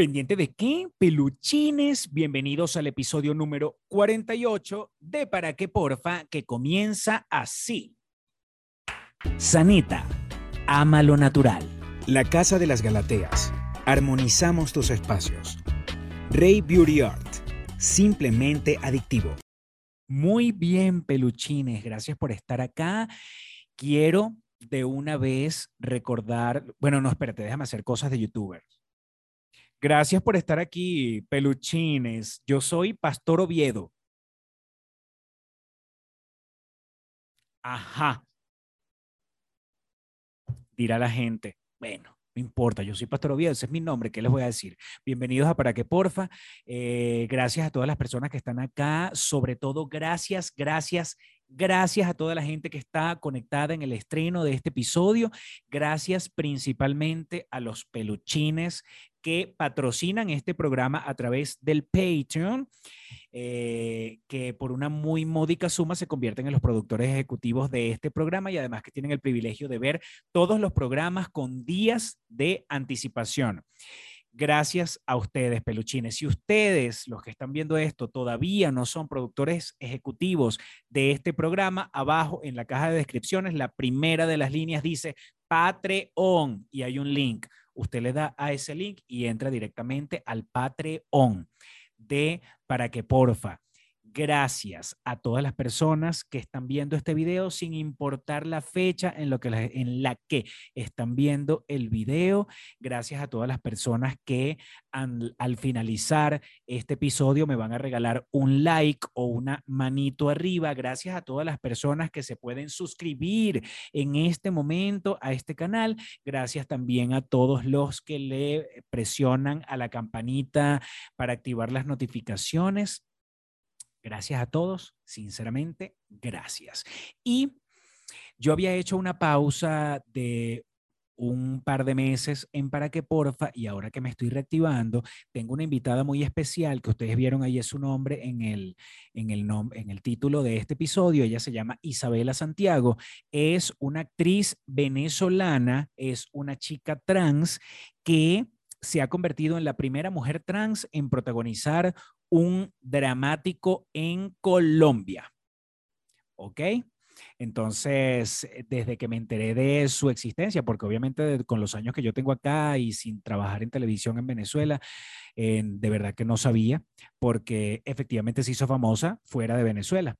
¿Pendiente de qué? Peluchines, bienvenidos al episodio número 48 de Para qué Porfa, que comienza así. Sanita, ama lo natural. La Casa de las Galateas. Armonizamos tus espacios. Rey Beauty Art. Simplemente adictivo. Muy bien, peluchines, gracias por estar acá. Quiero de una vez recordar, bueno, no, espérate, déjame hacer cosas de youtuber. Gracias por estar aquí, peluchines. Yo soy Pastor Oviedo. Ajá. Dirá la gente. Bueno, no importa, yo soy Pastor Oviedo, ese es mi nombre, ¿qué les voy a decir? Bienvenidos a Para que Porfa. Eh, gracias a todas las personas que están acá, sobre todo gracias, gracias, Gracias a toda la gente que está conectada en el estreno de este episodio. Gracias principalmente a los peluchines que patrocinan este programa a través del Patreon, eh, que por una muy módica suma se convierten en los productores ejecutivos de este programa y además que tienen el privilegio de ver todos los programas con días de anticipación. Gracias a ustedes, peluchines. Si ustedes, los que están viendo esto, todavía no son productores ejecutivos de este programa, abajo en la caja de descripciones, la primera de las líneas dice Patreon y hay un link. Usted le da a ese link y entra directamente al Patreon de Para que Porfa gracias a todas las personas que están viendo este video sin importar la fecha en, lo que en la que están viendo el video. Gracias a todas las personas que al finalizar este episodio me van a regalar un like o una manito arriba. Gracias a todas las personas que se pueden suscribir en este momento a este canal. Gracias también a todos los que le presionan a la campanita para activar las notificaciones. Gracias a todos, sinceramente, gracias. Y yo había hecho una pausa de un par de meses en Para que Porfa y ahora que me estoy reactivando, tengo una invitada muy especial que ustedes vieron ahí es su nombre en el, en el, en el título de este episodio. Ella se llama Isabela Santiago. Es una actriz venezolana, es una chica trans que se ha convertido en la primera mujer trans en protagonizar un dramático en Colombia. ¿Ok? Entonces, desde que me enteré de su existencia, porque obviamente con los años que yo tengo acá y sin trabajar en televisión en Venezuela, de verdad que no sabía, porque efectivamente se hizo famosa fuera de Venezuela.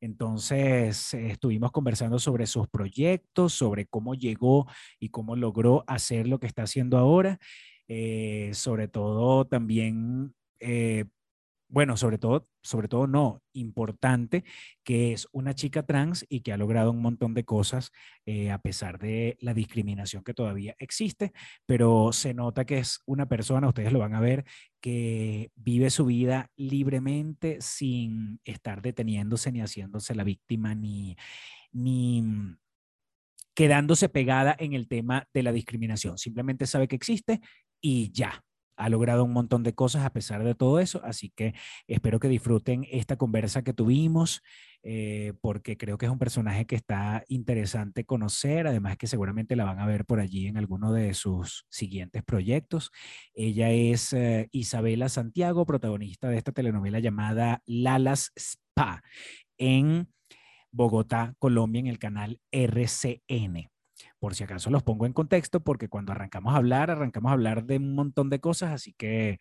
Entonces, estuvimos conversando sobre sus proyectos, sobre cómo llegó y cómo logró hacer lo que está haciendo ahora. Eh, sobre todo también eh, bueno, sobre todo, sobre todo no, importante, que es una chica trans y que ha logrado un montón de cosas eh, a pesar de la discriminación que todavía existe, pero se nota que es una persona, ustedes lo van a ver, que vive su vida libremente sin estar deteniéndose ni haciéndose la víctima ni, ni quedándose pegada en el tema de la discriminación. Simplemente sabe que existe y ya, ha logrado un montón de cosas a pesar de todo eso, así que espero que disfruten esta conversa que tuvimos, eh, porque creo que es un personaje que está interesante conocer, además que seguramente la van a ver por allí en alguno de sus siguientes proyectos. Ella es eh, Isabela Santiago, protagonista de esta telenovela llamada Lalas Spa en Bogotá, Colombia, en el canal RCN. Por si acaso los pongo en contexto, porque cuando arrancamos a hablar, arrancamos a hablar de un montón de cosas, así que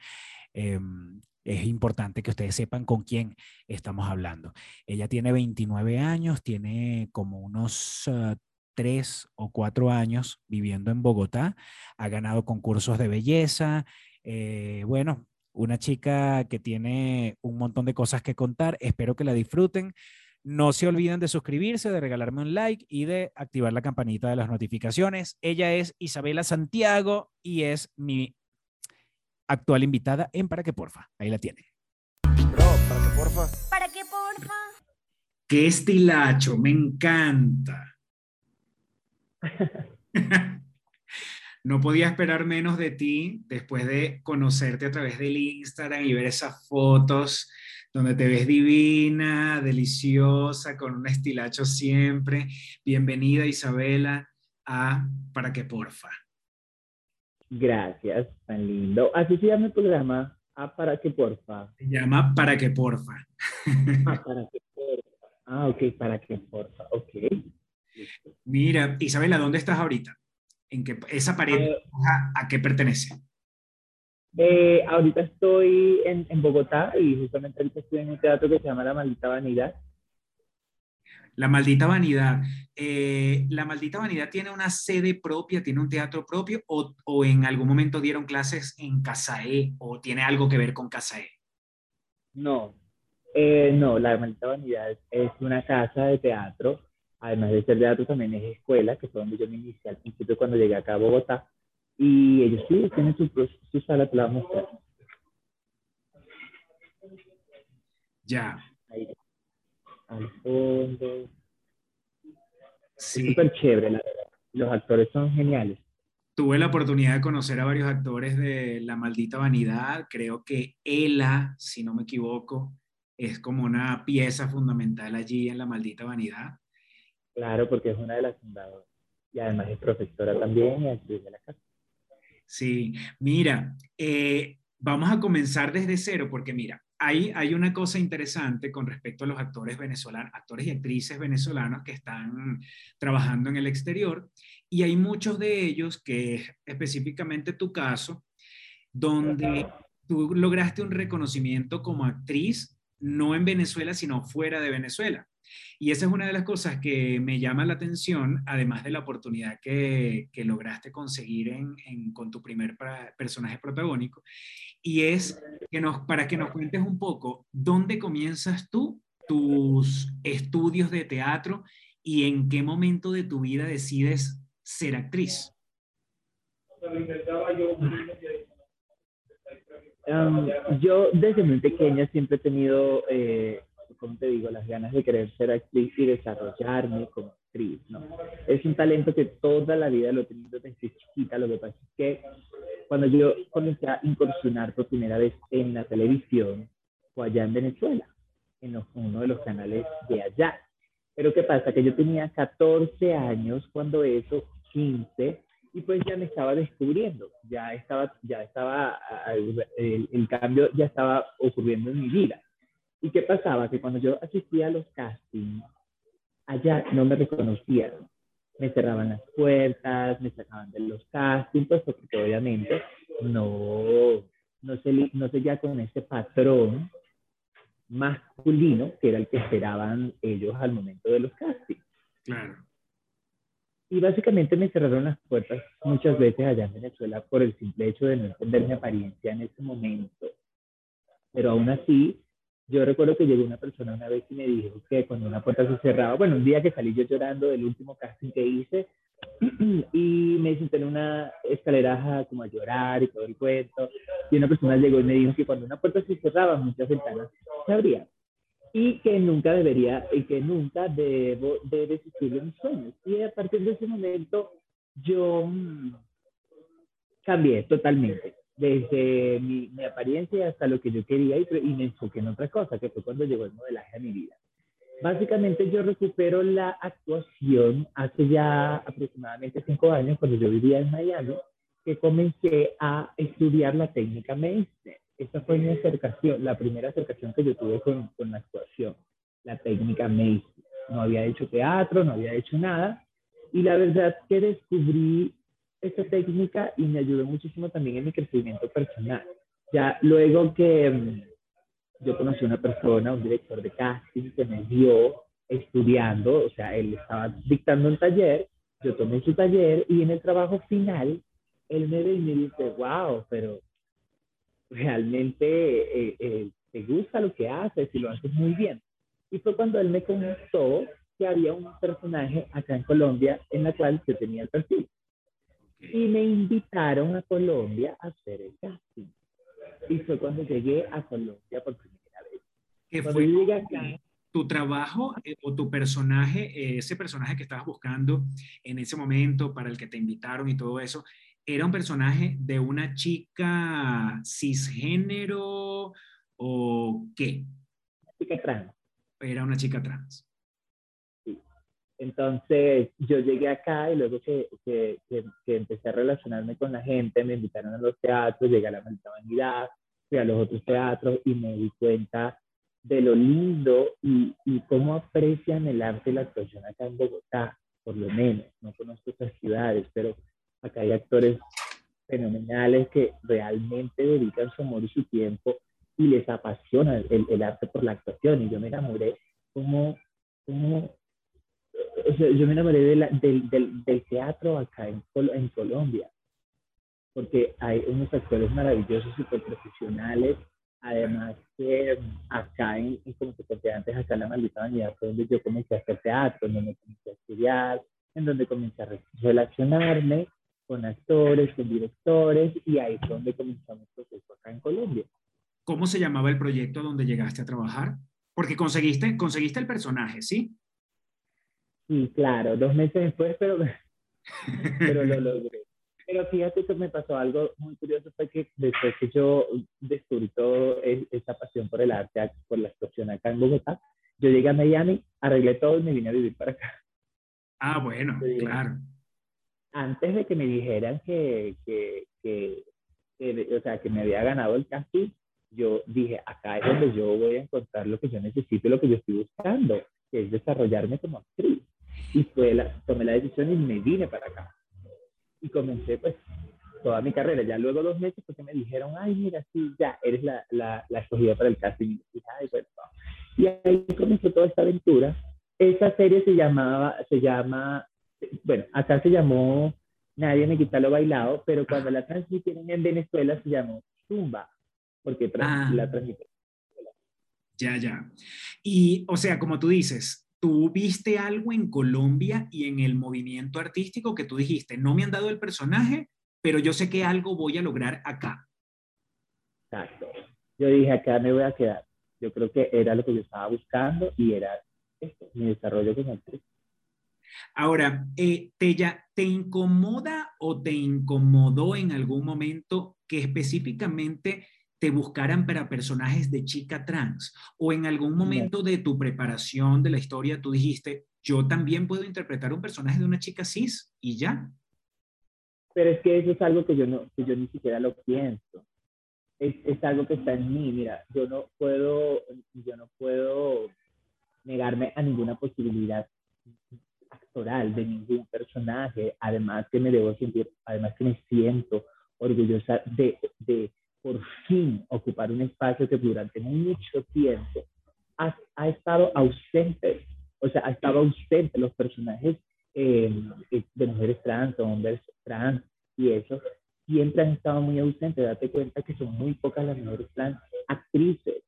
em, es importante que ustedes sepan con quién estamos hablando. Ella tiene 29 años, tiene como unos uh, tres o cuatro años viviendo en Bogotá, ha ganado concursos de belleza, eh, bueno, una chica que tiene un montón de cosas que contar, espero que la disfruten. No se olviden de suscribirse, de regalarme un like y de activar la campanita de las notificaciones. Ella es Isabela Santiago y es mi actual invitada en Para que Porfa. Ahí la tiene. Bro, ¿para qué porfa? ¿Para qué porfa? Qué estilacho, me encanta. no podía esperar menos de ti después de conocerte a través del Instagram y ver esas fotos donde te ves divina, deliciosa, con un estilacho siempre. Bienvenida Isabela a Para que Porfa. Gracias, tan lindo. Así se llama el programa. Ah, para que porfa. Se llama Para que porfa. Ah, para que porfa. Ah, ok, para que porfa. Ok. Mira, Isabela, ¿dónde estás ahorita? ¿En qué, esa pared Eh, a, a qué pertenece? Eh, ahorita estoy en, en Bogotá y justamente ahorita estoy en un teatro que se llama La Maldita Vanidad. La maldita vanidad. Eh, ¿La maldita vanidad tiene una sede propia, tiene un teatro propio o, o en algún momento dieron clases en Casaé o tiene algo que ver con Casaé? No, eh, no, La Maldita Vanidad es una casa de teatro. Además de ser teatro, también es escuela, que fue donde yo me inicié al principio cuando llegué acá a Bogotá. Y ellos sí tienen su, su sala, te la voy a mostrar. Ya, Ahí, al fondo. Es sí. súper chévere, la verdad. Los actores son geniales. Tuve la oportunidad de conocer a varios actores de La Maldita Vanidad. Creo que Ela, si no me equivoco, es como una pieza fundamental allí en La Maldita Vanidad. Claro, porque es una de las fundadoras. Y además es profesora también y actriz de la casa. Sí, mira, eh, vamos a comenzar desde cero porque mira, hay, hay una cosa interesante con respecto a los actores venezolanos, actores y actrices venezolanos que están trabajando en el exterior y hay muchos de ellos que es específicamente tu caso, donde tú lograste un reconocimiento como actriz, no en Venezuela, sino fuera de Venezuela. Y esa es una de las cosas que me llama la atención, además de la oportunidad que, que lograste conseguir en, con tu primer personaje protagónico, y es que nos, para que nos cuentes un poco, ¿dónde comienzas tú tus estudios de teatro y en qué momento de tu vida decides ser actriz? Um, yo desde muy pequeña siempre he tenido, eh, como te digo, las ganas de querer ser actriz y desarrollarme como actriz, ¿no? Es un talento que toda la vida lo he tenido desde chiquita, lo que pasa es que cuando yo comencé a incursionar por primera vez en la televisión, fue allá en Venezuela, en los- uno de los canales de allá. Pero ¿qué pasa? Que yo tenía 14 años cuando eso, 15, y pues ya me estaba descubriendo, ya estaba, ya estaba, el, el cambio ya estaba ocurriendo en mi vida. ¿Y qué pasaba? Que cuando yo asistía a los castings, allá no me reconocían, me cerraban las puertas, me sacaban de los castings, pues porque obviamente no, no, se, no seguía con ese patrón masculino que era el que esperaban ellos al momento de los castings. Claro. Y básicamente me cerraron las puertas muchas veces allá en Venezuela por el simple hecho de no entender mi apariencia en ese momento. Pero aún así, yo recuerdo que llegó una persona una vez y me dijo que cuando una puerta se cerraba, bueno, un día que salí yo llorando del último casting que hice, y me senté en una escalera como a llorar y todo el cuento, y una persona llegó y me dijo que cuando una puerta se cerraba, muchas ventanas se abrían y que nunca debería, y que nunca debo de desistir de mis sueños. Y a partir de ese momento yo mm, cambié totalmente, desde mi, mi apariencia hasta lo que yo quería y, y me enfoqué en otra cosa, que fue cuando llegó el modelaje a mi vida. Básicamente yo recupero la actuación hace ya aproximadamente cinco años, cuando yo vivía en Miami, que comencé a estudiar la técnica Meister. Esa fue mi acercación, la primera acercación que yo tuve con, con la actuación, la técnica Meister. No había hecho teatro, no había hecho nada. Y la verdad que descubrí esa técnica y me ayudó muchísimo también en mi crecimiento personal. Ya luego que mm, yo conocí a una persona, un director de casting que me vio estudiando, o sea, él estaba dictando un taller, yo tomé su taller y en el trabajo final, él me ve y me dice, wow, pero realmente eh, eh, te gusta lo que haces y lo haces muy bien. Y fue cuando él me contó que había un personaje acá en Colombia en la cual yo tenía el perfil. Y me invitaron a Colombia a hacer el casting. Y fue cuando llegué a Colombia por primera vez. ¿Qué Cuando fue acá, tu trabajo eh, o tu personaje, eh, ese personaje que estabas buscando en ese momento para el que te invitaron y todo eso, era un personaje de una chica cisgénero o qué? chica trans. Era una chica trans. Entonces yo llegué acá y luego que, que, que, empecé a relacionarme con la gente, me invitaron a los teatros, llegué a la Maldita Vanidad, fui a los otros teatros y me di cuenta de lo lindo y, y cómo aprecian el arte y la actuación acá en Bogotá, por lo menos. No conozco otras ciudades, pero acá hay actores fenomenales que realmente dedican su amor y su tiempo y les apasiona el, el arte por la actuación. Y yo me enamoré como, como yo me enamoré del, del, del, teatro acá en, en Colombia, porque hay unos actores maravillosos, súper profesionales, además que acá, en, como te conté antes, acá en la maldita vanidad fue donde yo comencé a hacer teatro, en donde comencé a estudiar, en donde comencé a relacionarme con actores, con directores, y ahí fue donde comenzamos el proceso acá en Colombia. ¿Cómo se llamaba el proyecto donde llegaste a trabajar? Porque conseguiste, conseguiste el personaje, ¿sí? Sí, claro, dos meses después, pero, pero lo logré. Pero fíjate que me pasó algo muy curioso, fue que después que yo descubrí toda esa pasión por el arte, por la actuación acá en Bogotá, yo llegué a Miami, arreglé todo y me vine a vivir para acá. Ah, bueno, claro. Antes de que me dijeran que, que, que, que, o sea, que me había ganado el casting, yo dije, acá es donde yo voy a encontrar lo que yo necesito, lo que yo estoy buscando, que es desarrollarme como actriz. Y fue la, tomé la decisión y me vine para acá. Y comencé pues toda mi carrera. Ya luego dos meses porque me dijeron, ay, mira, sí, ya, eres la, la, la escogida para el casting. Y, ay, bueno, y ahí comenzó toda esta aventura. Esa serie se llamaba, se llama, bueno, acá se llamó Nadie me quita lo bailado, pero cuando la transmitieron en Venezuela se llamó Zumba, porque ah. la transmitieron. Ya, ya. Y, o sea, como tú dices, tú viste algo en Colombia y en el movimiento artístico que tú dijiste, no me han dado el personaje, pero yo sé que algo voy a lograr acá. Exacto. Yo dije, acá me voy a quedar. Yo creo que era lo que yo estaba buscando y era esto, mi desarrollo como actriz. Ahora, eh, ¿te, ¿te incomoda o te incomodó en algún momento que específicamente te buscaran para personajes de chica trans? ¿O en algún momento de tu preparación de la historia tú dijiste, yo también puedo interpretar un personaje de una chica cis y ya? Pero es que eso es algo que yo, no, que yo ni siquiera lo pienso. Es, es algo que está en mí. Mira, yo no puedo, yo no puedo negarme a ninguna posibilidad actoral de ningún personaje. Además que me debo sentir, además que me siento orgullosa de, de por fin ocupar un espacio que durante mucho tiempo ha, ha estado ausente, o sea, ha estado ausente los personajes eh, de mujeres trans, hombres trans y eso, siempre han estado muy ausentes. Date cuenta que son muy pocas las mujeres trans actrices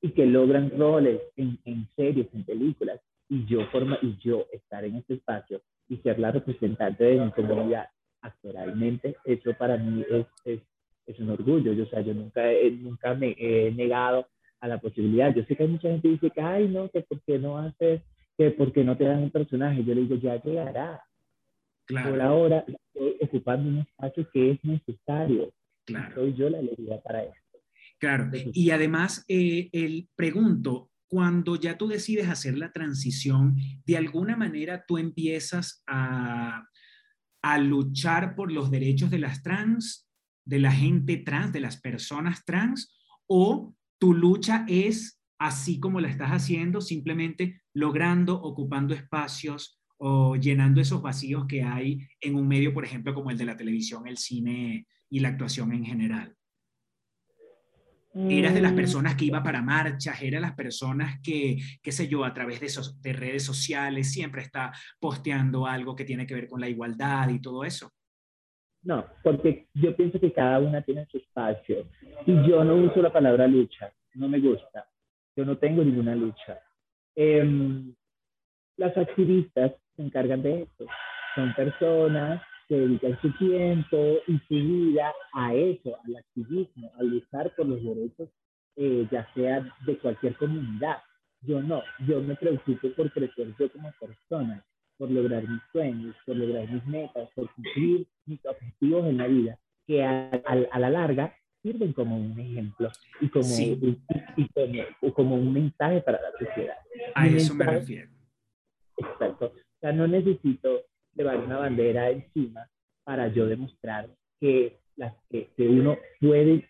y que logran roles en, en series, en películas. Y yo, forma, y yo estar en este espacio y ser la representante de mi comunidad actualmente, eso para mí es, es es un orgullo. Yo, o sea, yo nunca, nunca me he negado a la posibilidad. Yo sé que hay mucha gente que dice que, ay, no, que por qué no haces, que por qué no te dan un personaje. Yo le digo, ya llegará. Claro. Por ahora estoy ocupando un espacio que es necesario. Claro. Soy yo la alegría para esto. Claro. Y además, eh, el pregunto, cuando ya tú decides hacer la transición, de alguna manera tú empiezas a, luchar por los derechos de las trans de la gente trans, de las personas trans, o tu lucha es así como la estás haciendo, simplemente logrando, ocupando espacios o llenando esos vacíos que hay en un medio, por ejemplo, como el de la televisión, el cine y la actuación en general. Eras de las mm. personas que iba para marchas, eras las personas que, qué sé yo, a través de, esos, de redes sociales siempre está posteando algo que tiene que ver con la igualdad y todo eso. No, porque yo pienso que cada una tiene su espacio. Y yo no uso la palabra lucha, no me gusta. Yo no tengo ninguna lucha. Em, las activistas se encargan de eso. Son personas que dedican su tiempo y su vida a eso, al activismo, a luchar por los derechos, eh, ya sea de cualquier comunidad. Yo no, yo me preocupo por crecer yo como persona por lograr mis sueños, por lograr mis metas, por cumplir mis objetivos en la vida, que a, a, la larga sirven como un ejemplo y como, y, como, un mensaje para la sociedad. A eso me refiero. exacto. O sea, no necesito llevar una bandera encima para yo demostrar que, las, que, que uno puede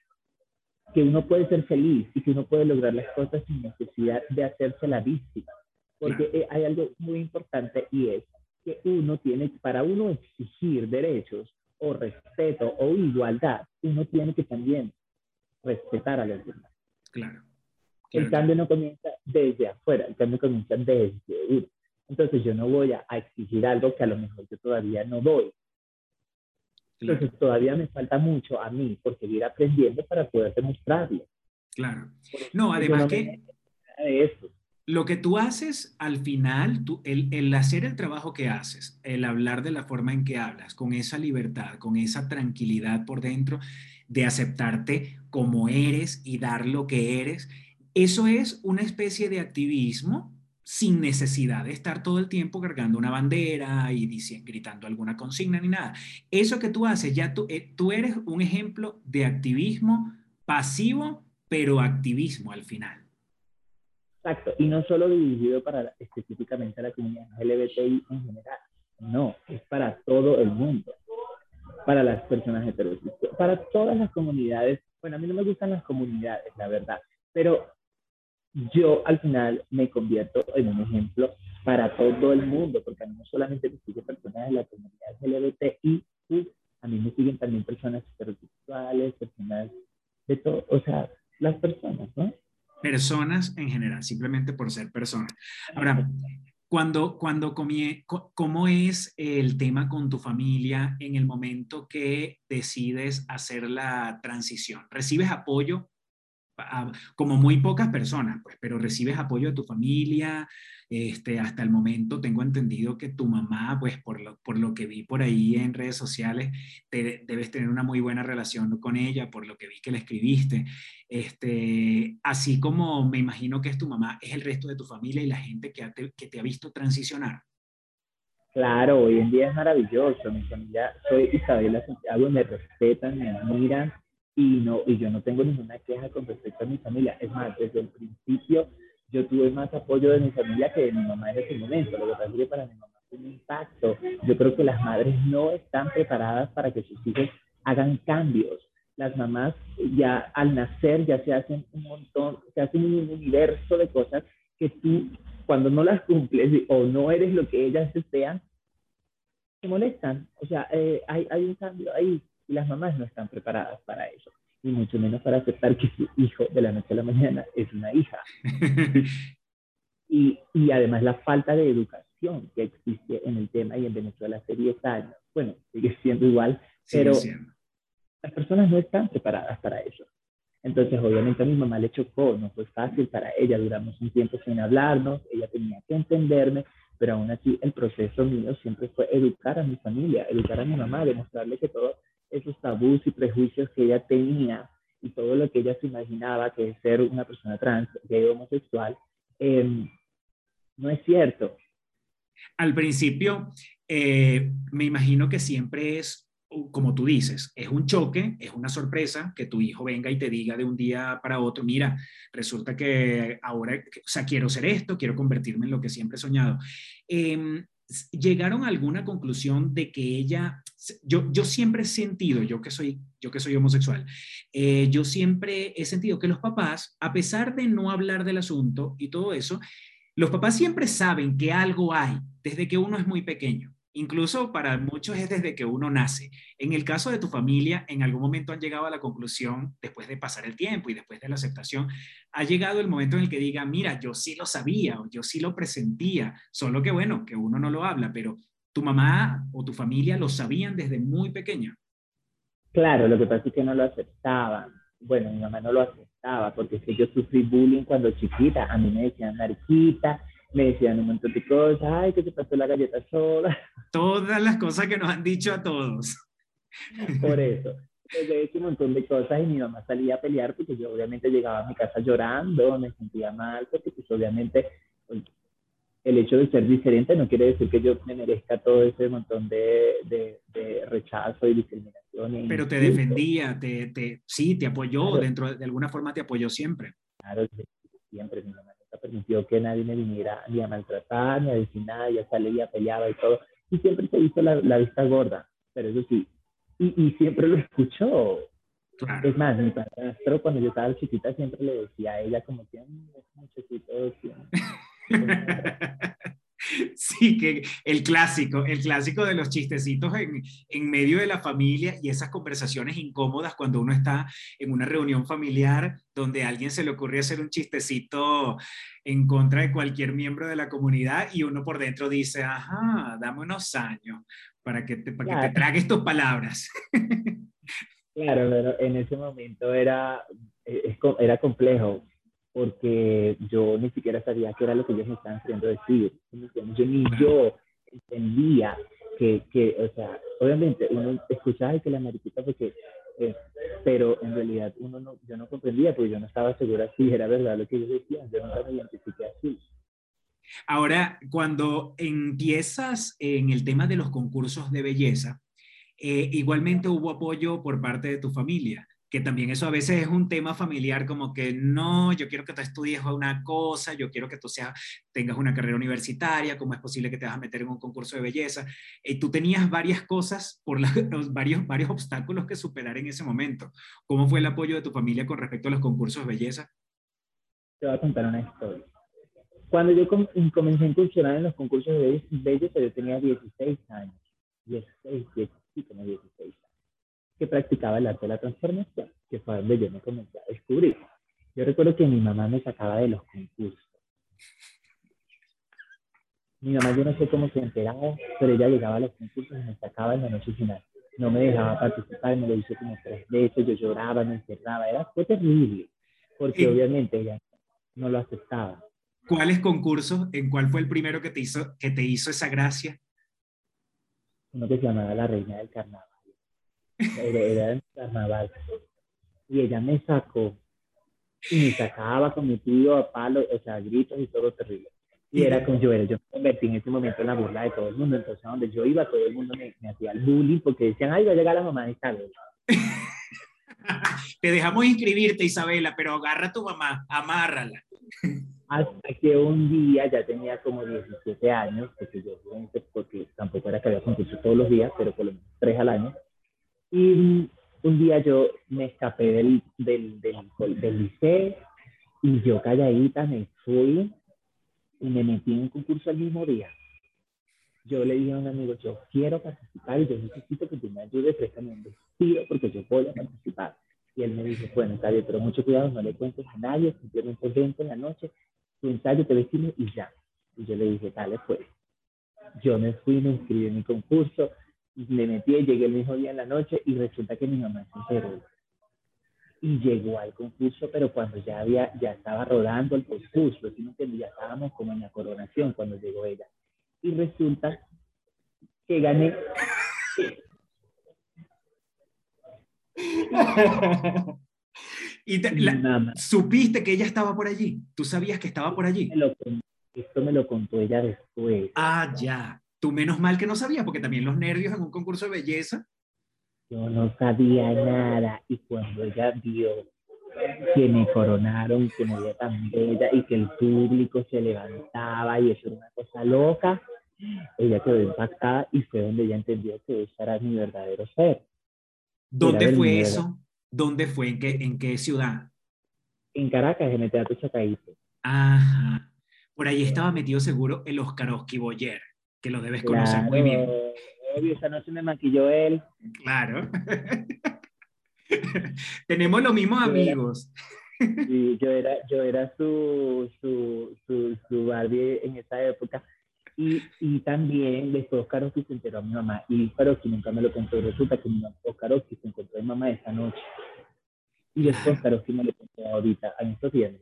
que uno puede ser feliz y que uno puede lograr las cosas sin necesidad de hacerse la víctima. Porque eh, hay algo muy importante y es que uno tiene, para uno exigir derechos o respeto o igualdad, uno tiene que también respetar a los demás. Claro. El cambio no comienza desde afuera, el cambio comienza desde uno. Entonces yo no voy a, exigir algo que a lo mejor yo todavía no doy. Entonces todavía me falta mucho a mí por seguir aprendiendo para poder demostrarlo. Claro. No, además que lo que tú haces al final, tú, el, el, hacer el trabajo que haces, el hablar de la forma en que hablas, con esa libertad, con esa tranquilidad por dentro de aceptarte como eres y dar lo que eres, eso es una especie de activismo sin necesidad de estar todo el tiempo cargando una bandera y diciendo, gritando alguna consigna ni nada. Eso que tú haces, ya tú, eh, tú eres un ejemplo de activismo pasivo, pero activismo al final. Exacto, y no solo dirigido para específicamente a la comunidad LGBTI en general, no, es para todo el mundo, para las personas heterosexuales, para todas las comunidades. Bueno, a mí no me gustan las comunidades, la verdad, pero yo al final me convierto en un ejemplo para todo el mundo, porque a mí no solamente me siguen personas de la comunidad LGBTI, a mí me siguen también personas heterosexuales, personas de todo, o sea, las personas, ¿no? Personas en general, simplemente por ser personas. Ahora, cuando, cuando comí, ¿cómo es el tema con tu familia en el momento que decides hacer la transición? ¿Recibes apoyo como muy pocas personas, pues, pero recibes apoyo de tu familia. Este, hasta el momento tengo entendido que tu mamá, pues por lo, por lo que vi por ahí en redes sociales, te, debes tener una muy buena relación con ella, por lo que vi que le escribiste. Este, así como me imagino que es tu mamá, es el resto de tu familia y la gente que, te, que te ha visto transicionar. Claro, hoy en día es maravilloso. Mi familia, soy Isabela Santiago, me respetan, me admiran y, no, y yo no tengo ninguna queja con respecto a mi familia. Es más, desde el principio yo tuve más apoyo de mi familia que de mi mamá en ese momento. Lo que pasa es que para mi mamá fue un impacto. Yo creo que las madres no están preparadas para que sus hijos hagan cambios. Las mamás ya al nacer ya se hacen un montón, se hacen un universo de cosas que tú cuando no las cumples o no eres lo que ellas desean, te molestan. O sea, eh, hay, hay un cambio ahí y las mamás no están preparadas para eso, y mucho menos para aceptar que su hijo de la noche a la mañana es una hija. y, y además la falta de educación que existe en el tema y en Venezuela hace 10 años, bueno, sigue siendo igual, pero las personas no están preparadas para eso. Entonces, obviamente a mi mamá le chocó, no fue fácil para ella, duramos un tiempo sin hablarnos, ella tenía que entenderme, pero aún así el proceso mío siempre fue educar a mi familia, educar a mi mamá, demostrarle que todo esos tabús y prejuicios que ella tenía y todo lo que ella se imaginaba que es ser una persona trans, gay homosexual, em, no es cierto. Al principio, eh, me imagino que siempre es, como tú dices, es un choque, es una sorpresa que tu hijo venga y te diga de un día para otro, mira, resulta que ahora, o sea, quiero ser esto, quiero convertirme en lo que siempre he soñado. Em, ¿Llegaron a alguna conclusión de que ella yo, yo siempre he sentido, yo que soy, yo que soy homosexual, eh, yo siempre he sentido que los papás, a pesar de no hablar del asunto y todo eso, los papás siempre saben que algo hay desde que uno es muy pequeño. Incluso para muchos es desde que uno nace. En el caso de tu familia, en algún momento han llegado a la conclusión, después de pasar el tiempo y después de la aceptación, ha llegado el momento en el que diga, mira, yo sí lo sabía o yo sí lo presentía, solo que bueno, que uno no lo habla, pero tu mamá o tu familia lo sabían desde muy pequeño. Claro, lo que pasa es que no lo aceptaban. Bueno, mi mamá no lo aceptaba porque es que yo sufrí bullying cuando chiquita. A mí me decían mariquita, me decían un montón de cosas. Ay, que te pasó la galleta sola. Todas las cosas que nos han dicho a todos. Por eso. he hecho un montón de cosas y mi mamá salía a pelear porque yo obviamente llegaba a mi casa llorando, me sentía mal, porque pues obviamente el hecho de ser diferente no quiere decir que yo me merezca todo ese montón de, de, rechazo y discriminación. Pero te defendía, te, te, sí, te apoyó, dentro de alguna forma te apoyó siempre. Claro, siempre mi mamá nunca permitió que nadie me viniera ni a maltratar, ni a decir nada, ya salía, peleaba y todo. Y siempre se hizo la, la vista gorda, pero eso sí. Y, y siempre lo escuchó. Es más, mi padrastro cuando yo estaba chiquita siempre le decía a ella como que, es muchachito, Sí, que el clásico, el clásico de los chistecitos en, en, medio de la familia y esas conversaciones incómodas cuando uno está en una reunión familiar donde a alguien se le ocurre hacer un chistecito en contra de cualquier miembro de la comunidad y uno por dentro dice, ajá, dame unos años para que te, para que te tragues tus palabras. Claro, pero en ese momento era, eh, era complejo porque yo ni siquiera sabía qué era lo que ellos me estaban queriendo decir. Yo ni yo entendía que, que, o sea, obviamente uno escuchaba que la mariquita porque, eh, pero en realidad uno no, yo no comprendía porque yo no estaba segura si era verdad lo que ellos decían, yo nunca me identifiqué así. Ahora, cuando empiezas en el tema de los concursos de belleza, eh, igualmente hubo apoyo por parte de tu familia que también eso a veces es un tema familiar, como que no, yo quiero que tú estudies una cosa, yo quiero que tú seas, tengas una carrera universitaria, ¿cómo es posible que te vas a meter en un concurso de belleza? Y tú tenías varias cosas, por los varios, varios obstáculos que superar en ese momento. ¿Cómo fue el apoyo de tu familia con respecto a los concursos de belleza? Te voy a contar una historia. Cuando yo comencé a incursionar en los concursos de belleza, yo tenía 16 años. 16, 16, 16 que practicaba el arte de la transformación, que fue donde yo me comencé a descubrir. Yo recuerdo que mi mamá me sacaba de los concursos. Mi mamá yo no sé cómo se enteraba, pero ella llegaba a los concursos y me sacaba en la noche final. No me dejaba participar, me lo hizo como tres veces, yo lloraba, me encerraba, era, fue terrible, porque obviamente ella no lo aceptaba. ¿Cuáles concursos? ¿En cuál fue el primero que te hizo, que te hizo esa gracia? Uno que se llamaba La Reina del Carnaval era en carnaval. Y ella me sacó y me sacaba con mi tío a palo, o sea, gritos y todo terrible. Y era con yo, era, yo me convertí en ese momento en la burla de todo el mundo. Entonces, donde yo iba, todo el mundo me, hacía el bullying porque decían, ay, va a llegar la mamá de Isabela. Te dejamos inscribirte, Isabela, pero agarra a tu mamá, amárrala. Hasta que un día, ya tenía como 17 años, porque yo, porque tampoco era que había concurso todos los días, pero por lo menos tres al año, y un día yo me escapé del, del, del, del liceo y yo calladita me fui y me metí en un concurso el mismo día. Yo le dije a un amigo, yo quiero participar y yo necesito que tú me ayudes, préstame un vestido porque yo voy a participar. Y él me dijo, bueno, bien, pero mucho cuidado, no le cuentes a nadie, simplemente vente en la noche, tu ensayo, te vestimos y ya. Y yo le dije, dale pues. Yo me fui, me inscribí en mi concurso, me metí y llegué el mismo día en la noche y resulta que mi mamá se enteró. Y llegó al concurso, pero cuando ya había, ya estaba rodando el concurso, ¿sí me ya estábamos como en la coronación cuando llegó ella. Y resulta que gané. y supiste que ella estaba por allí. ¿Tú sabías que estaba por allí? esto me lo contó ella después. Ah, ya. Tú menos mal que no sabías, porque también los nervios en un concurso de belleza. Yo no sabía nada y cuando ella vio que me coronaron, que me veía tan bella y que el público se levantaba y eso era una cosa loca, ella quedó impactada y fue donde ella entendió que ese era mi verdadero ser. ¿Dónde fue eso? ¿Dónde fue? ¿En qué, ¿En qué ciudad? En Caracas, en el Teatro Chacaíto. Ajá. Por ahí estaba metido seguro el Oscaroski Boyer que lo debes conocer muy bien. Obvio, esa noche me maquilló él. Claro. Tenemos los mismos amigos. sí, yo era, yo era su, su, su, su Barbie en esa época. Y, y, también después Oscar Oki se enteró a mi mamá y Oscar Oki nunca me lo contó. Resulta que mi Oscar Oki se encontró a mi mamá esa noche. Y después Oscar Oki me lo contó ahorita, a estos días.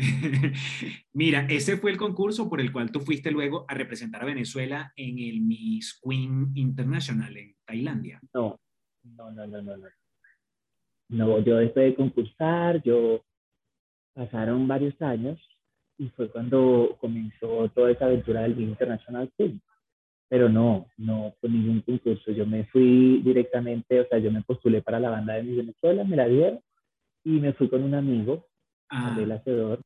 Mira, ese fue el concurso por el cual tú fuiste luego a representar a Venezuela en el Miss Queen International en Tailandia. No, no, no, no, no. No, yo después de concursar, yo pasaron varios años y fue cuando comenzó toda esa aventura del Miss International Queen. Pero no, no fue ningún concurso. Yo me fui directamente, o sea, yo me postulé para la banda de Miss Venezuela, me la dieron y me fui con un amigo, ah. el hacedor,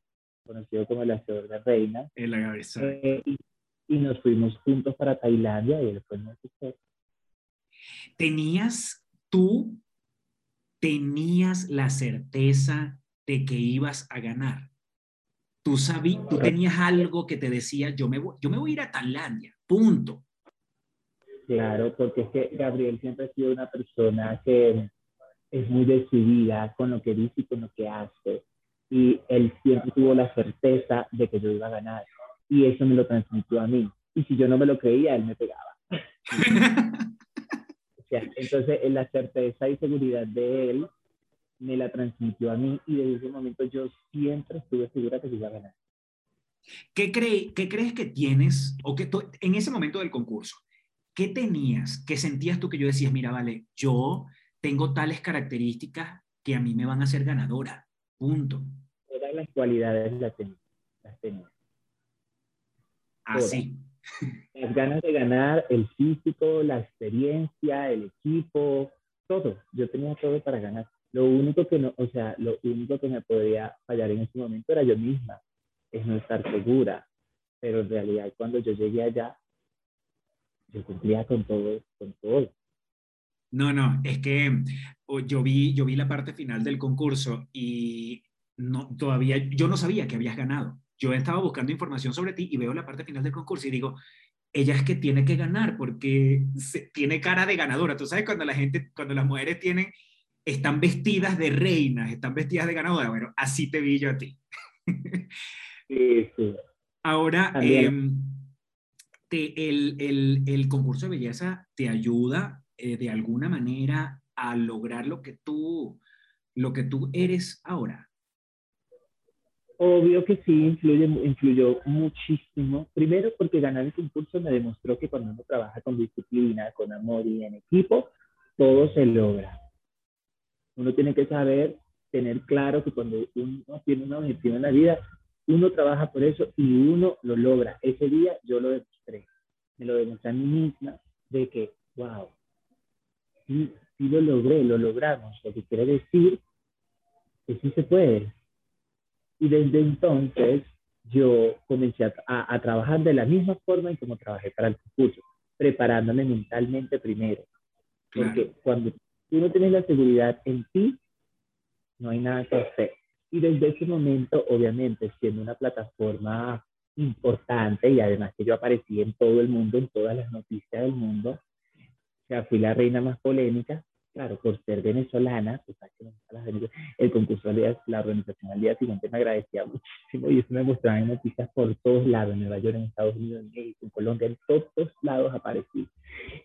conocido como el hacedor de reina. El agavesán. Eh, y, y nos fuimos juntos para Tailandia y él fue mi asesor. ¿Tenías tú, tenías la certeza de que ibas a ganar? Tú sabías, tú tenías algo que te decía, yo me voy, yo me voy a ir a Tailandia, punto. Claro, porque es que Gabriel siempre ha sido una persona que es muy decidida con lo que dice y con lo que hace. Y él siempre tuvo la certeza de que yo iba a ganar. Y eso me lo transmitió a mí. Y si yo no me lo creía, él me pegaba. o sea, entonces, la certeza y seguridad de él me la transmitió a mí. Y desde ese momento yo siempre estuve segura que yo iba a ganar. ¿Qué, cree, ¿Qué crees que tienes, o que en ese momento del concurso, qué tenías, qué sentías tú que yo decías, mira, vale, yo tengo tales características que a mí me van a hacer ganadora. Punto. Todas las cualidades las tenía. Las tenía. Así. Las ganas de ganar, el físico, la experiencia, el equipo, todo. Yo tenía todo para ganar. Lo único que no, o sea, lo único que me podía fallar en ese momento era yo misma, es no estar segura. Pero en realidad cuando yo llegué allá, yo cumplía con todo, con todo. No, no, es que yo vi, yo vi la parte final del concurso y no, todavía, yo no sabía que habías ganado. Yo estaba buscando información sobre ti y veo la parte final del concurso y digo, ella es que tiene que ganar porque tiene cara de ganadora. Tú sabes cuando la gente, cuando las mujeres tienen, están vestidas de reinas, están vestidas de ganadora. Bueno, así te vi yo a ti. Sí, sí. Ahora, em, te, el, el, el concurso de belleza te ayuda eh, de alguna manera a lograr lo que tú, lo que tú eres ahora? Obvio que sí, influye, influyó muchísimo. Primero porque ganar el concurso me demostró que cuando uno trabaja con disciplina, con amor y en equipo, todo se logra. Uno tiene que saber, tener claro que cuando uno tiene un objetivo en la vida, uno trabaja por eso y uno lo logra. Ese día yo lo demostré. Me lo demostré a mí misma de que, wow, sí, sí lo logré, lo logramos, lo que quiere decir que sí se puede. Y desde entonces yo comencé a, a, trabajar de la misma forma en como trabajé para el concurso, preparándome mentalmente primero. Porque cuando tú no tienes la seguridad en ti, no hay nada que hacer. Y desde ese momento, obviamente, siendo una plataforma importante y además que yo aparecí en todo el mundo, en todas las noticias del mundo, o sea, fui la reina más polémica, claro, por ser venezolana, pues, el concurso, la organización al día siguiente me agradecía muchísimo y eso me mostraba en noticias por todos lados, en Nueva York, en Estados Unidos, en México, en Colombia, en todos lados aparecí.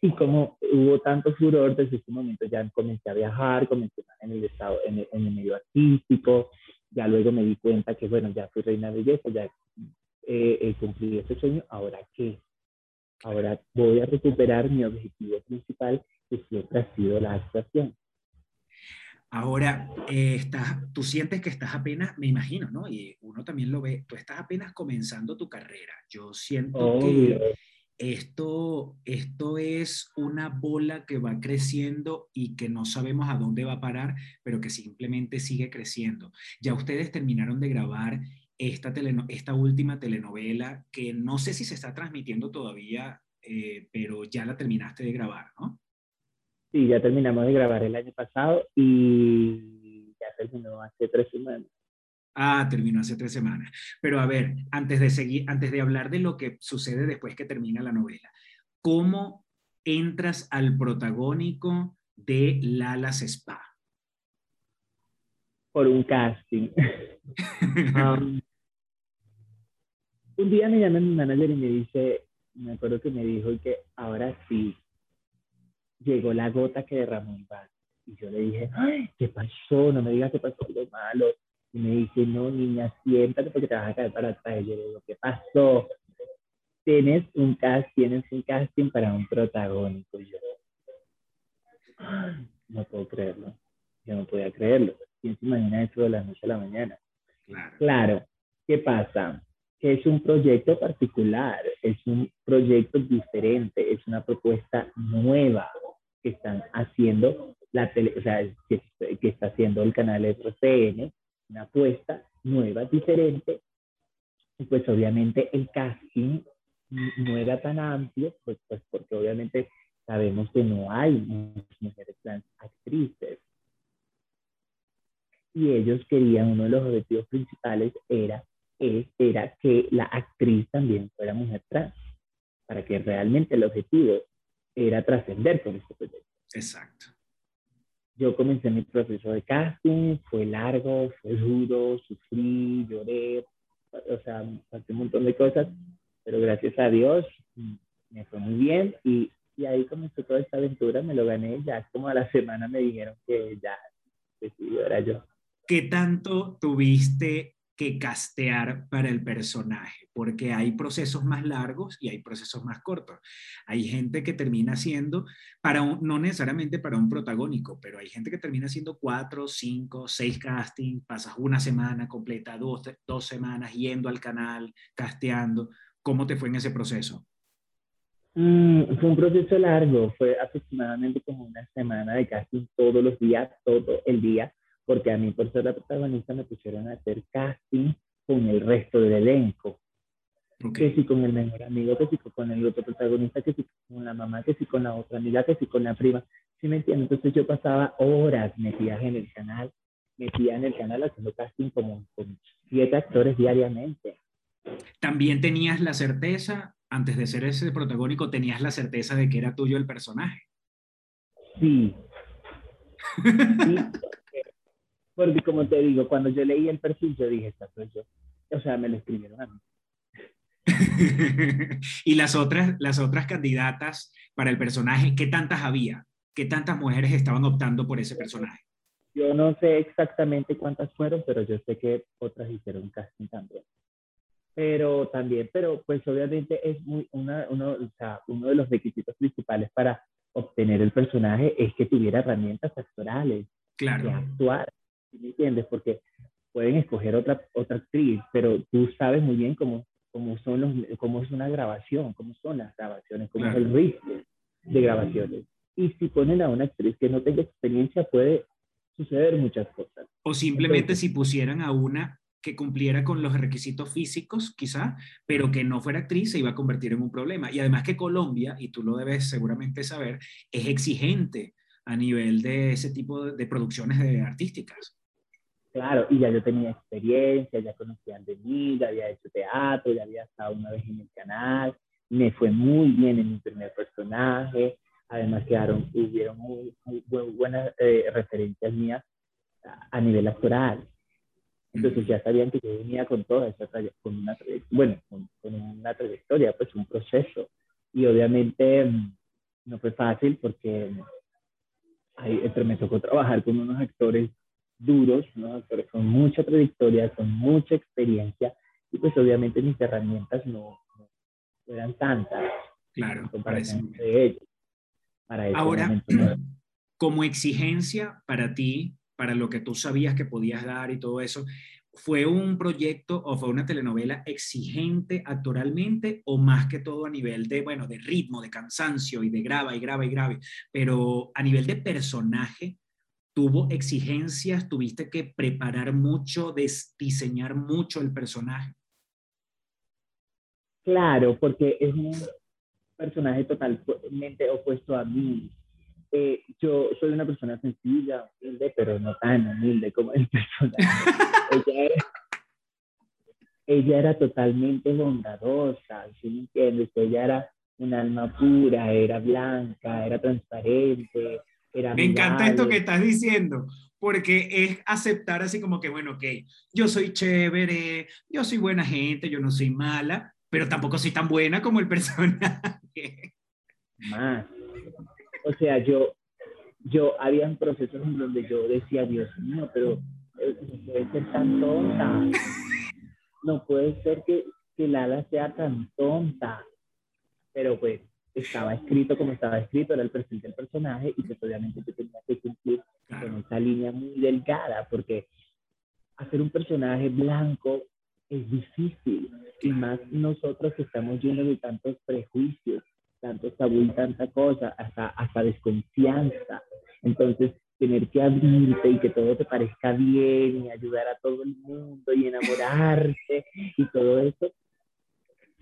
Y como hubo tanto furor desde ese momento, ya comencé a viajar, comencé en el estado, en el, medio artístico, ya luego me di cuenta que, bueno, ya fui reina de belleza, ya eh, eh, cumplí ese sueño, ¿ahora qué? Ahora voy a recuperar mi objetivo principal, que siempre ha sido la actuación. Ahora, eh, estás, tú sientes que estás apenas, me imagino, ¿no? Y uno también lo ve, tú estás apenas comenzando tu carrera. Yo siento que esto, esto es una bola que va creciendo y que no sabemos a dónde va a parar, pero que simplemente sigue creciendo. Ya ustedes terminaron de grabar esta, esta última telenovela que no sé si se está transmitiendo todavía, eh, pero ya la terminaste de grabar, ¿no? Sí, ya terminamos de grabar el año pasado y ya terminó hace tres semanas. Ah, terminó hace tres semanas. Pero a ver, antes de seguir, antes de hablar de lo que sucede después que termina la novela, ¿cómo entras al protagónico de Lalas Spa? Por un casting. Um, un día me llama mi manager y me dice, me acuerdo que me dijo que ahora sí, llegó la gota que derramó el vaso. Y yo le dije, ay, ¿qué pasó? No me digas qué pasó lo malo. Y me dice, no, niña, siéntate porque te vas a caer para atrás. Y yo le digo, ¿qué pasó? Tienes un casting, tienes un casting para un protagónico. Y yo, no puedo creerlo. Yo no podía creerlo. ¿Quién se imagina eso de la noche a la mañana? Claro. claro. ¿Qué pasa? Es un proyecto particular, es un proyecto diferente, es una propuesta nueva que están haciendo la tele, o sea, que, que está haciendo el canal RCN, una apuesta nueva, diferente, Y pues obviamente el casting no era tan amplio, pues, pues porque obviamente sabemos que no hay mujeres trans actrices. Y ellos querían, uno de los objetivos principales era, era que la actriz también fuera mujer trans, para que realmente el objetivo era trascender con este proyecto. Exacto. Yo comencé mi proceso de casting, fue largo, fue duro, sufrí, lloré, o sea, pasé un montón de cosas, pero gracias a Dios me fue muy bien y, y ahí comenzó toda esta aventura, me lo gané, ya como a la semana me dijeron que ya, sí, era yo. ¿Qué tanto tuviste que castear para el personaje, porque hay procesos más largos y hay procesos más cortos. Hay gente que termina siendo, para no necesariamente para un protagónico, pero hay gente que termina haciendo cuatro, cinco, seis castings, pasas una semana completa, dos, dos semanas yendo al canal, casteando. ¿Cómo te fue en ese proceso? Mm, fue un proceso largo, fue aproximadamente como una semana de casting todos los días, todo el día porque a mí por ser la protagonista me pusieron a hacer casting con el resto del elenco. Que si con el mejor amigo, que si con el otro protagonista, que si con la mamá, que si con la otra amiga, que si con la prima. ¿Sí me entiendes? Entonces yo pasaba horas metidas en el canal, metida en el canal haciendo casting como con siete actores diariamente. ¿También tenías la certeza, antes de ser ese protagónico, tenías la certeza de que era tuyo el personaje? Sí. sí porque como te digo, cuando yo leí el perfil, yo dije, esta soy yo. O sea, me lo escribieron a mí. y las otras, las otras candidatas para el personaje, ¿qué tantas había? ¿Qué tantas mujeres estaban optando por ese personaje? Yo no sé exactamente cuántas fueron, pero yo sé que otras hicieron casting también. Pero también, pero pues obviamente es muy una, uno, o sea, uno de los requisitos principales para obtener el personaje es que tuviera herramientas actorales. Claro. Que actuar me entiendes? Porque pueden escoger otra, otra actriz, pero tú sabes muy bien cómo, cómo, son los, cómo es una grabación, cómo son las grabaciones, cómo es el ritmo de grabaciones. Y si ponen a una actriz que no tenga experiencia, puede suceder muchas cosas. O simplemente si pusieran a una que cumpliera con los requisitos físicos, quizá, pero que no fuera actriz, se iba a convertir en un problema. Y además que Colombia, y tú lo debes seguramente saber, es exigente a nivel de ese tipo de, de producciones de artísticas. Claro, y ya yo tenía experiencia, ya conocían de mí, ya había hecho teatro, ya había estado una vez en el canal, me fue muy bien en mi primer personaje, además quedaron, hubieron muy, buenas eh, referencias mías a, nivel actoral. Entonces ya sabían que yo venía con toda esa con una, bueno, con, una trayectoria, pues un proceso. Y obviamente mm, no fue fácil porque ahí, me tocó trabajar con unos actores duros, ¿no? pero con mucha trayectoria, con mucha experiencia, y pues obviamente mis herramientas no, eran tantas. Claro, comparación de ellos. Para Ahora, como exigencia para ti, para lo que tú sabías que podías dar y todo eso, ¿fue un proyecto o fue una telenovela exigente actoralmente o más que todo a nivel de, bueno, de ritmo, de cansancio y de graba y graba y grave, pero a nivel de personaje, tuvo exigencias, tuviste que preparar mucho, diseñar mucho el personaje. Claro, porque es un personaje totalmente opuesto a mí. Eh, yo soy una persona sencilla, humilde, pero no tan humilde como el personaje. ella, era, totalmente bondadosa, ¿sí me entiendes? Ella era un alma pura, era blanca, era transparente, me encanta esto que estás diciendo, porque es aceptar así como que, bueno, ok, yo soy chévere, yo soy buena gente, yo no soy mala, pero tampoco soy tan buena como el personaje. Más. O sea, yo, yo, había procesos en donde yo decía, Dios mío, pero eh, no puede ser tan tonta. No puede ser que, que Lala sea tan tonta. Pero pues, estaba escrito como estaba escrito, era el perfil del personaje y pues obviamente yo tenía que cumplir con esa línea muy delgada porque hacer un personaje blanco es difícil y más nosotros que estamos llenos de tantos prejuicios, tanto tabú y tanta cosa, hasta, hasta desconfianza. Entonces, tener que abrirte y que todo te parezca bien y ayudar a todo el mundo y enamorarte y todo eso,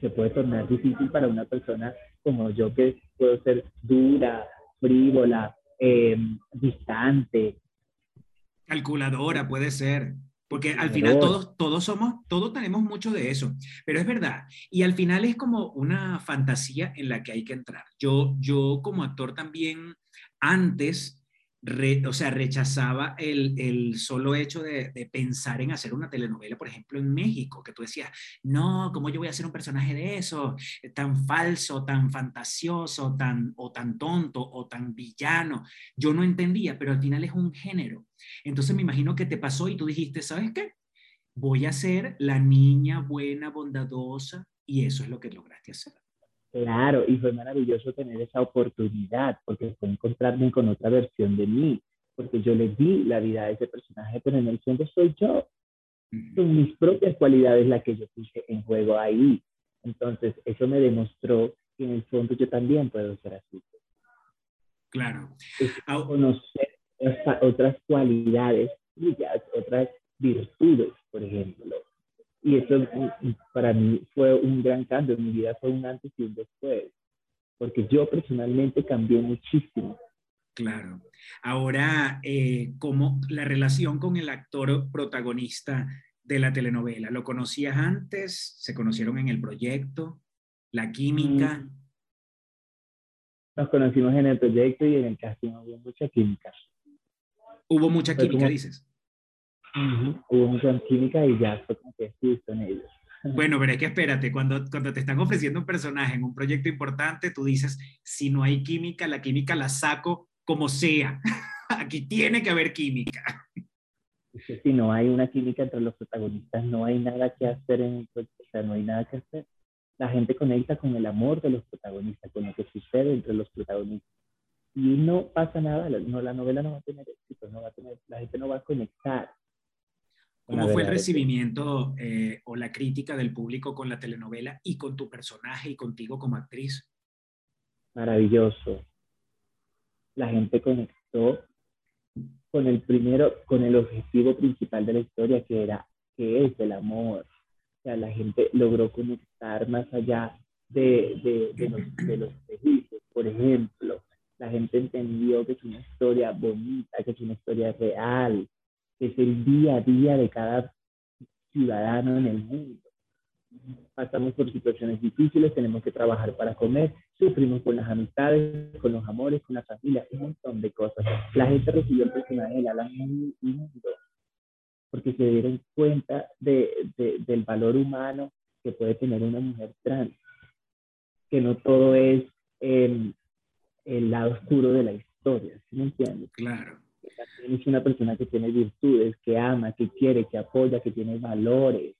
se puede tornar difícil para una persona como yo que puedo ser dura, frívola, em, distante. Calculadora puede ser. Porque al final todos, todos somos, todos tenemos mucho de eso, pero es verdad. Y al final es como una fantasía en la que hay que entrar. Yo, yo como actor también antes o sea, rechazaba el, solo hecho de, pensar en hacer una telenovela, por ejemplo, en México, que tú decías, no, ¿cómo yo voy a hacer un personaje de eso? Tan falso, tan fantasioso, tan, o tan tonto, o tan villano. Yo no entendía, pero al final es un género. Entonces me imagino que te pasó y tú dijiste, ¿sabes qué? Voy a ser la niña buena, bondadosa, y eso es lo que lograste hacer. Claro, y fue maravilloso tener esa oportunidad, porque fue encontrarme con otra versión de mí, porque yo le di la vida a ese personaje, pero en el fondo soy yo. Son mis propias cualidades las que yo puse en juego ahí. Entonces, eso me demostró que en el fondo yo también puedo ser así. Claro. conocer otras cualidades, otras virtudes, por ejemplo y eso para mí fue un gran cambio, en mi vida fue un antes y un después, porque yo personalmente cambié muchísimo. Claro. Ahora, eh, ¿cómo la relación con el actor protagonista de la telenovela? ¿Lo conocías antes? ¿Se conocieron en el proyecto? ¿La química? Mm. Nos conocimos en el proyecto y en el casting hubo mucha química. Hubo mucha química, dices. Hubo mucha química y ya fue como que sí, son ellos. Bueno, pero es que espérate, cuando, cuando te están ofreciendo un personaje en un proyecto importante, tú dices, si no hay química, la química la saco como sea. Aquí tiene que haber química. Si no hay una química entre los protagonistas, no hay nada que hacer en el proyecto, o sea, no hay nada que hacer. La gente conecta con el amor de los protagonistas, con lo que sucede entre los protagonistas. Y no pasa nada, no, la novela no va a tener éxito, no va a tener, la gente no va a conectar ¿Cómo fue el recibimiento eh, o la crítica del público con la telenovela y con tu personaje y contigo como actriz? Maravilloso. La gente conectó con el primero, con el objetivo principal de la historia, que era, que es el amor. O sea, la gente logró conectar más allá de, de, de los, de los prejuicios. Por ejemplo, la gente entendió que es una historia bonita, que es una historia real, es el día a día de cada ciudadano en el mundo. Pasamos por situaciones difíciles, tenemos que trabajar para comer, sufrimos con las amistades, con los amores, con la familia, un montón de cosas. La gente recibió el personaje de la muy porque se dieron cuenta de, del valor humano que puede tener una mujer trans, que no todo es el, el lado oscuro de la historia, ¿sí me entiendes? Claro es una persona que tiene virtudes, que ama, que quiere, que apoya, que tiene valores,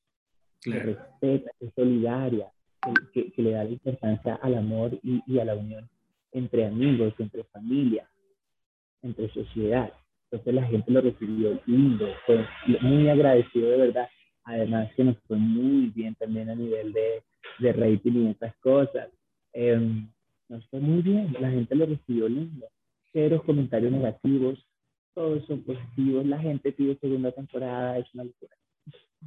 que respeta, que es solidaria, que, le da la importancia al amor y, a la unión entre amigos, entre familia, entre sociedad. Entonces la gente lo recibió lindo, fue muy agradecido de verdad. Además que nos fue muy bien también a nivel de, de rating y esas cosas. Em, nos fue muy bien, la gente lo recibió lindo. Cero comentarios negativos, todos son positivos, la gente pide segunda temporada, es una locura.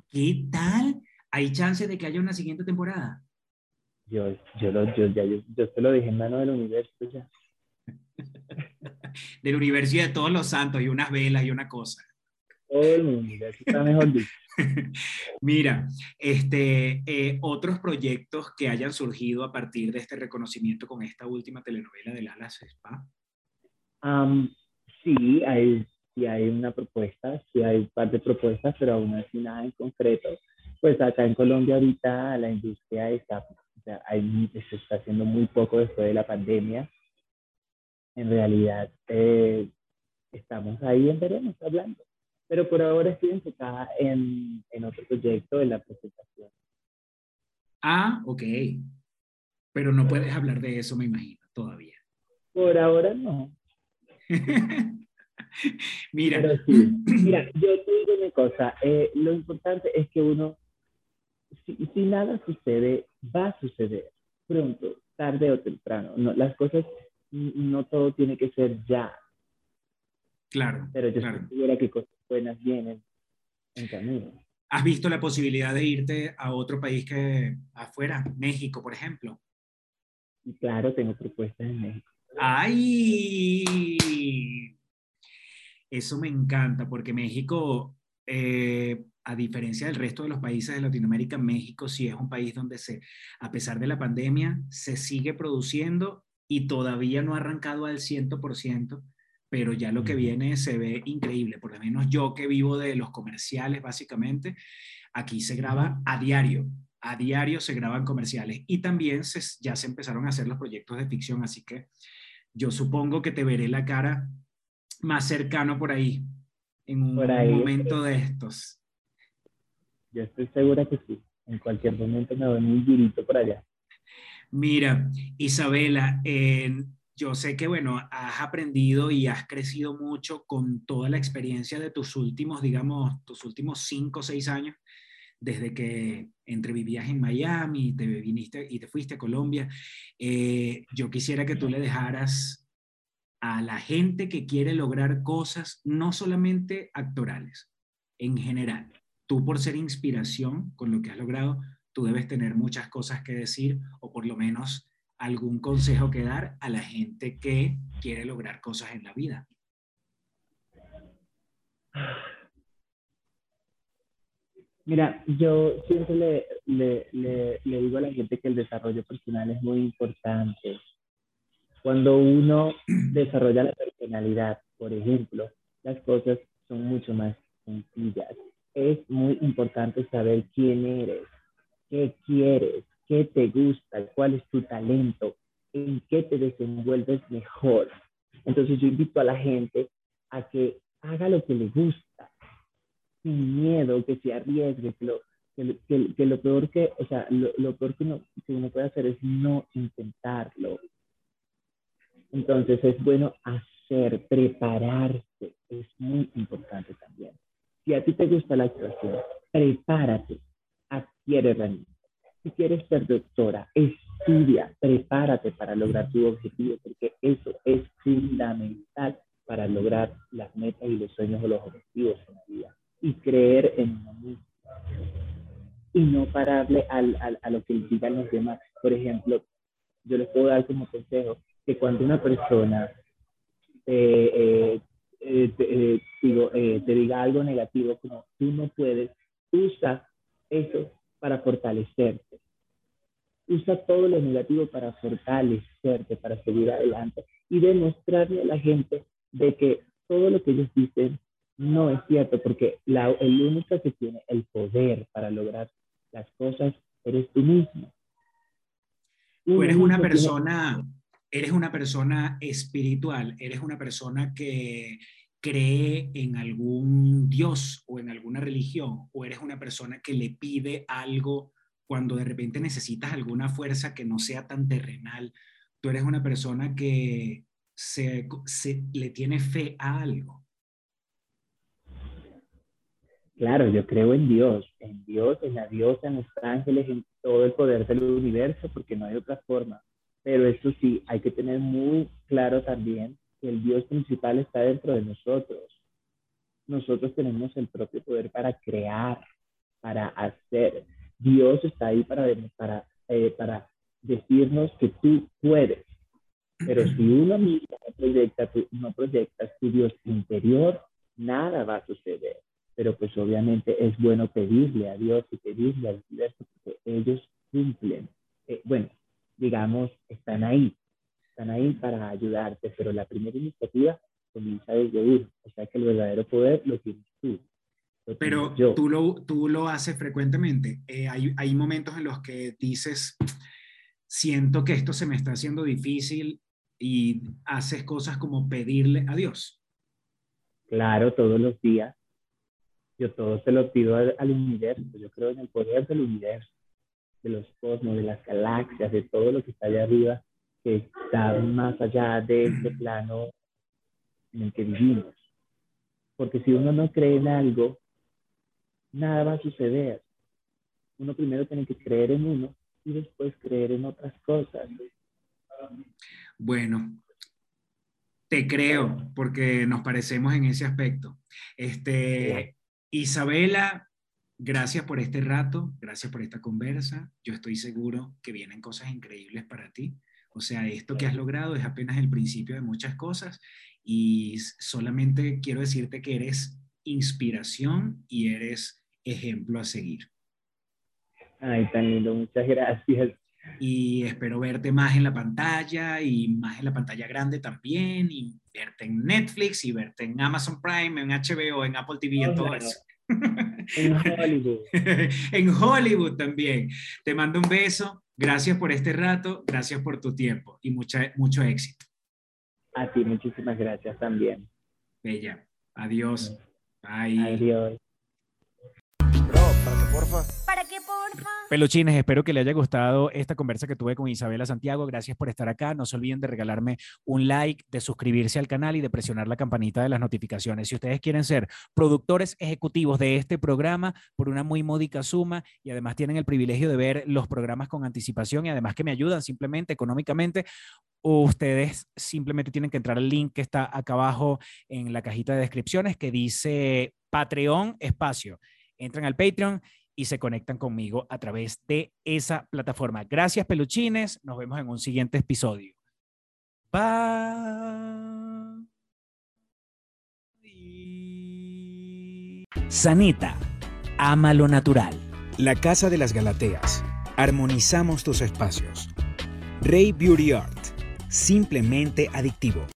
¿Qué tal? ¿Hay chance de que haya una siguiente temporada? Yo, yo, lo, yo, ya, yo, yo te lo dije en mano del universo ya. del universo y de todos los santos y unas velas y una cosa. Todo el universo está mejor dicho. Mira, este, eh, otros proyectos que hayan surgido a partir de este reconocimiento con esta última telenovela de Alas Spa. Um, sí hay, sí hay una propuesta, sí hay un par de propuestas, pero aún así nada en concreto. Pues acá en Colombia ahorita la industria está, o sea, hay, se está haciendo muy poco después de la pandemia. En realidad, eh, estamos ahí en veremos hablando. Pero por ahora estoy enfocada en, en otro proyecto de la presentación. Ah, ok. Pero no puedes hablar de eso, me imagino, todavía. Por ahora no. mira. mira, yo te digo una cosa, eh, lo importante es que uno, si, si, nada sucede, va a suceder pronto, tarde o temprano. No, las cosas, no todo tiene que ser ya. Claro. Pero yo claro. que cosas buenas vienen en camino. ¿Has visto la posibilidad de irte a otro país que afuera, México, por ejemplo? Claro, tengo propuestas en México. ¡Ay! Eso me encanta porque México, eh, a diferencia del resto de los países de Latinoamérica, México sí es un país donde se, a pesar de la pandemia, se sigue produciendo y todavía no ha arrancado al 100%, pero ya lo que viene se ve increíble. Por lo menos yo que vivo de los comerciales, básicamente, aquí se graba a diario. A diario se graban comerciales y también se, ya se empezaron a hacer los proyectos de ficción, así que yo supongo que te veré la cara más cercano por ahí, en un Por ahí. momento de estos. Yo estoy segura que sí. En cualquier momento me doy un girito por allá. Mira, Isabela, eh, yo sé que, bueno, has aprendido y has crecido mucho con toda la experiencia de tus últimos, digamos, tus últimos cinco o seis años, desde que entre vivías en Miami te viniste y te fuiste a Colombia. Eh, yo quisiera que tú le dejaras a la gente que quiere lograr cosas, no solamente actorales, en general. Tú por ser inspiración con lo que has logrado, tú debes tener muchas cosas que decir o por lo menos algún consejo que dar a la gente que quiere lograr cosas en la vida. Mira, yo siempre le, le, le, le digo a la gente que el desarrollo personal es muy importante. Cuando uno desarrolla la personalidad, por ejemplo, las cosas son mucho más sencillas. Es muy importante saber quién eres, qué quieres, qué te gusta, cuál es tu talento, en qué te desenvuelves mejor. Entonces yo invito a la gente a que haga lo que le gusta, sin miedo, que se arriesgue, que lo, que, que, que lo peor que, o sea, lo, lo peor que uno, que uno puede hacer es no intentarlo. Entonces es bueno hacer, prepararse, es muy importante también. Si a ti te gusta la actuación, prepárate, adquiere herramientas. Si quieres ser doctora, estudia, prepárate para lograr tu objetivo, porque eso es fundamental para lograr las metas y los sueños o los objetivos en la vida. Y creer en uno mismo. Y no pararle al, al, a lo que digan los demás. Por ejemplo, yo les puedo dar como consejo que cuando una persona eh, eh, eh, te, te diga algo negativo como tú no puedes, usa eso para fortalecerte. Usa todo lo negativo para fortalecerte, para seguir adelante y demostrarle a la gente de que todo lo que ellos dicen no es cierto, porque la, el único que tiene el poder para lograr las cosas eres tú mismo. Tú eres una persona, tiene... eres una persona espiritual, eres una persona que cree en algún Dios o en alguna religión, o eres una persona que le pide algo cuando de repente necesitas alguna fuerza que no sea tan terrenal. Tú eres una persona que se, se le tiene fe a algo. Claro, yo creo en Dios, en Dios, en la diosa, en los ángeles, en todo el poder del universo, porque no hay otra forma. Pero eso sí, hay que tener muy claro también que el Dios principal está dentro de nosotros. Nosotros tenemos el propio poder para crear, para hacer. Dios está ahí para, para, eh, para decirnos que tú puedes. Pero si uno mismo no proyecta, no proyectas tu Dios interior, nada va a suceder. Pero pues obviamente es bueno pedirle a Dios y pedirle al universo porque ellos cumplen. Eh, bueno, digamos, están ahí, están ahí para ayudarte, pero la primera iniciativa comienza desde uno, o sea que el verdadero poder lo tienes tú. Lo pero. Tú, lo, tú lo haces frecuentemente. Eh, hay, hay momentos en los que dices, siento que esto se me está haciendo difícil y haces cosas como pedirle a Dios. Claro, todos los días. Yo todo se lo pido al, al universo. Yo creo en el poder del universo, de los cosmos, de las galaxias, de todo lo que está allá arriba que está más allá de este plano en el que vivimos. Porque si uno no cree en algo, nada va a suceder. Uno primero tiene que creer en uno y después creer en otras cosas. Bueno, Te creo, porque nos parecemos en ese aspecto. Este, Isabela, gracias por este rato, gracias por esta conversa. Yo estoy seguro que vienen cosas increíbles para ti. O sea, esto que has logrado es apenas el principio de muchas cosas y solamente quiero decirte que eres inspiración y eres ejemplo a seguir. Ay, tan lindo, muchas gracias. Y espero verte más en la pantalla y más en la pantalla grande también y verte en Netflix y verte en Amazon Prime, en HBO, en Apple TV, en todo eso. En Hollywood. en Hollywood también. Te mando un beso. Gracias por este rato. Gracias por tu tiempo y mucha, mucho éxito. A ti, muchísimas gracias también. Bella. Adiós. Bye. Adiós. Bro, porfa. Peluchines, espero que le haya gustado esta conversa que tuve con Isabela Santiago. Gracias por estar acá. No se olviden de regalarme un like, de suscribirse al canal y de presionar la campanita de las notificaciones. Si ustedes quieren ser productores ejecutivos de este programa por una muy módica suma y además tienen el privilegio de ver los programas con anticipación y además que me ayudan simplemente económicamente, ustedes simplemente tienen que entrar al link que está acá abajo en la cajita de descripciones que dice Patreon espacio. Entran al Patreon y se conectan conmigo a través de esa plataforma. Gracias, peluchines. Nos vemos en un siguiente episodio. Bye. Sanita, ama lo natural. La Casa de las Galateas. Armonizamos tus espacios. Rey Beauty Art. Simplemente adictivo.